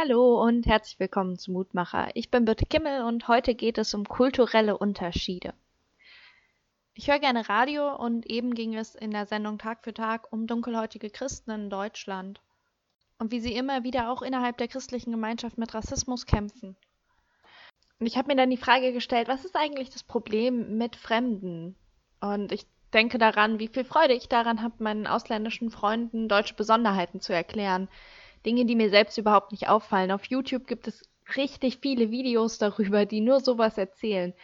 Hallo und herzlich willkommen zu Mutmacher. Ich bin Birte Kimmel und heute geht es um kulturelle Unterschiede. Ich höre gerne Radio und eben ging es in der Sendung Tag für Tag um dunkelhäutige Christen in Deutschland und wie sie immer wieder auch innerhalb der christlichen Gemeinschaft mit Rassismus kämpfen. Und ich habe mir dann die Frage gestellt, was ist eigentlich das Problem mit Fremden? Und ich denke daran, wie viel Freude ich daran habe, meinen ausländischen Freunden deutsche Besonderheiten zu erklären Dinge, die mir selbst überhaupt nicht auffallen. Auf YouTube gibt es richtig viele Videos darüber, die nur sowas erzählen.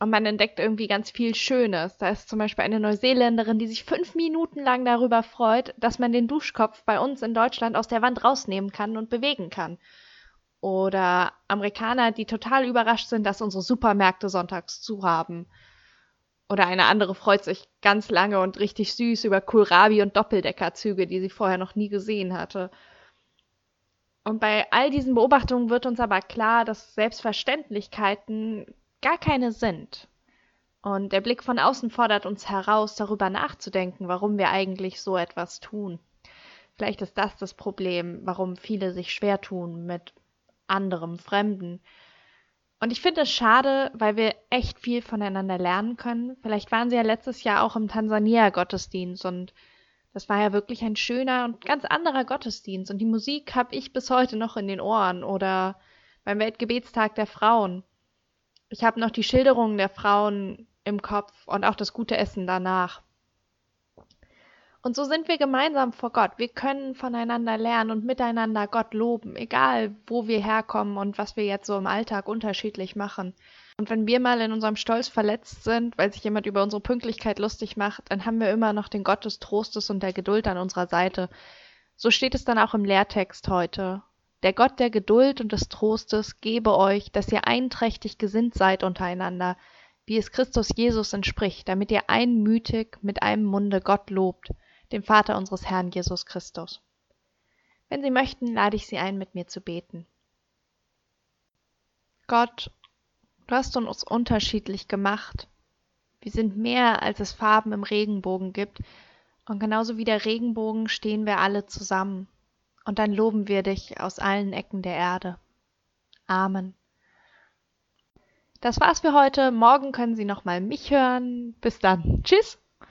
Und man entdeckt irgendwie ganz viel Schönes. Da ist zum Beispiel eine Neuseeländerin, die sich fünf Minuten lang darüber freut, dass man den Duschkopf bei uns in Deutschland aus der Wand rausnehmen kann und bewegen kann. Oder Amerikaner, die total überrascht sind, dass unsere Supermärkte sonntags zu haben. Oder eine andere freut sich ganz lange und richtig süß über Kohlrabi und Doppeldeckerzüge, die sie vorher noch nie gesehen hatte. Und bei all diesen Beobachtungen wird uns aber klar, dass Selbstverständlichkeiten gar keine sind. Und der Blick von außen fordert uns heraus, darüber nachzudenken, warum wir eigentlich so etwas tun. Vielleicht ist das das Problem, warum viele sich schwer tun mit anderem Fremden. Und ich finde es schade, weil wir echt viel voneinander lernen können. Vielleicht waren Sie ja letztes Jahr auch im Tansania-Gottesdienst und das war ja wirklich ein schöner und ganz anderer Gottesdienst. Und die Musik habe ich bis heute noch in den Ohren oder beim Weltgebetstag der Frauen. Ich habe noch die Schilderungen der Frauen im Kopf und auch das gute Essen danach. Und so sind wir gemeinsam vor Gott. Wir können voneinander lernen und miteinander Gott loben, egal wo wir herkommen und was wir jetzt so im Alltag unterschiedlich machen. Und wenn wir mal in unserem Stolz verletzt sind, weil sich jemand über unsere Pünktlichkeit lustig macht, dann haben wir immer noch den Gott des Trostes und der Geduld an unserer Seite. So steht es dann auch im Lehrtext heute. Der Gott der Geduld und des Trostes gebe euch, dass ihr einträchtig gesinnt seid untereinander, wie es Christus Jesus entspricht, damit ihr einmütig mit einem Munde Gott lobt, dem Vater unseres Herrn Jesus Christus. Wenn Sie möchten, lade ich Sie ein, mit mir zu beten. Gott, Du hast uns unterschiedlich gemacht. Wir sind mehr, als es Farben im Regenbogen gibt. Und genauso wie der Regenbogen stehen wir alle zusammen. Und dann loben wir dich aus allen Ecken der Erde. Amen. Das war's für heute. Morgen können Sie nochmal mich hören. Bis dann. Tschüss.